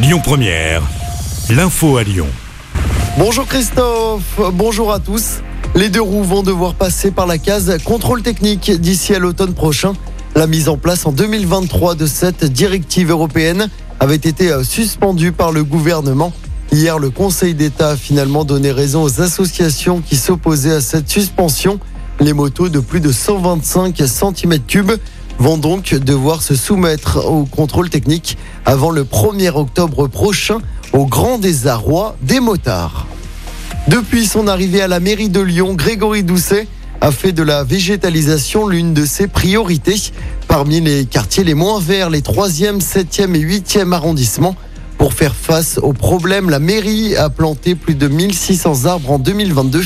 Lyon Première, l'info à Lyon. Bonjour Christophe, bonjour à tous. Les deux roues vont devoir passer par la case contrôle technique d'ici à l'automne prochain. La mise en place en 2023 de cette directive européenne avait été suspendue par le gouvernement. Hier, le Conseil d'État a finalement donné raison aux associations qui s'opposaient à cette suspension. Les motos de plus de 125 cm3 vont donc devoir se soumettre au contrôle technique avant le 1er octobre prochain au grand désarroi des motards. Depuis son arrivée à la mairie de Lyon, Grégory Doucet a fait de la végétalisation l'une de ses priorités. Parmi les quartiers les moins verts, les 3e, 7e et 8e arrondissements. Pour faire face aux problèmes, la mairie a planté plus de 1600 arbres en 2022.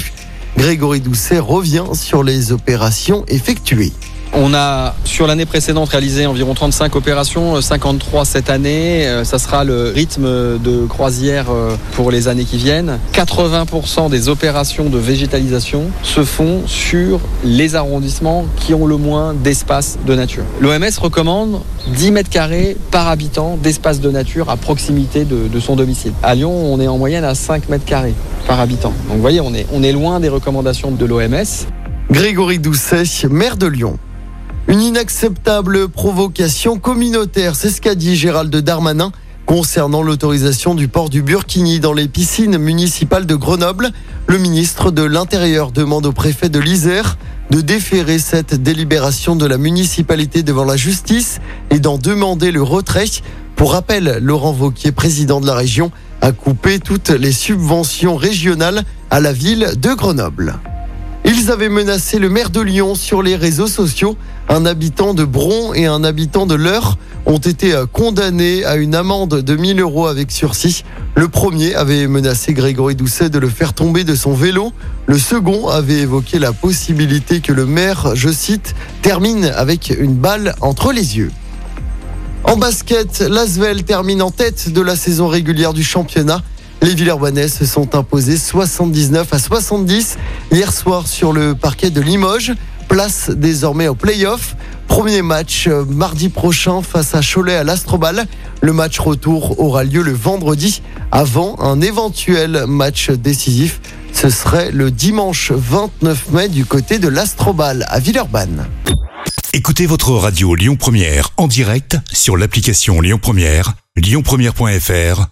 Grégory Doucet revient sur les opérations effectuées. On a sur l'année précédente réalisé environ 35 opérations, 53 cette année. Euh, Ça sera le rythme de croisière euh, pour les années qui viennent. 80% des opérations de végétalisation se font sur les arrondissements qui ont le moins d'espace de nature. L'OMS recommande 10 mètres carrés par habitant d'espace de nature à proximité de, de son domicile. À Lyon, on est en moyenne à 5 mètres carrés par habitant. Donc vous voyez, on est, on est loin des recommandations de l'OMS. Grégory Doucet, maire de Lyon. Une inacceptable provocation communautaire, c'est ce qu'a dit Gérald Darmanin concernant l'autorisation du port du burkini dans les piscines municipales de Grenoble. Le ministre de l'Intérieur demande au préfet de l'Isère de déférer cette délibération de la municipalité devant la justice et d'en demander le retrait. Pour rappel, Laurent Vauquier, président de la région, a coupé toutes les subventions régionales à la ville de Grenoble. Ils avaient menacé le maire de Lyon sur les réseaux sociaux. Un habitant de Bron et un habitant de l'Eure ont été euh, condamnés à une amende de 1000 euros avec sursis. Le premier avait menacé Grégory Doucet de le faire tomber de son vélo. Le second avait évoqué la possibilité que le maire, je cite, termine avec une balle entre les yeux. En basket, l'Asvel termine en tête de la saison régulière du championnat. Les Villeurbanais se sont imposés 79 à 70 hier soir sur le parquet de Limoges. Place désormais au play-off. Premier match euh, mardi prochain face à Cholet à l'Astrobal. Le match retour aura lieu le vendredi avant un éventuel match décisif. Ce serait le dimanche 29 mai du côté de l'Astrobal à Villeurbanne. Écoutez votre radio Lyon Première en direct sur l'application Lyon Première, lyonpremière.fr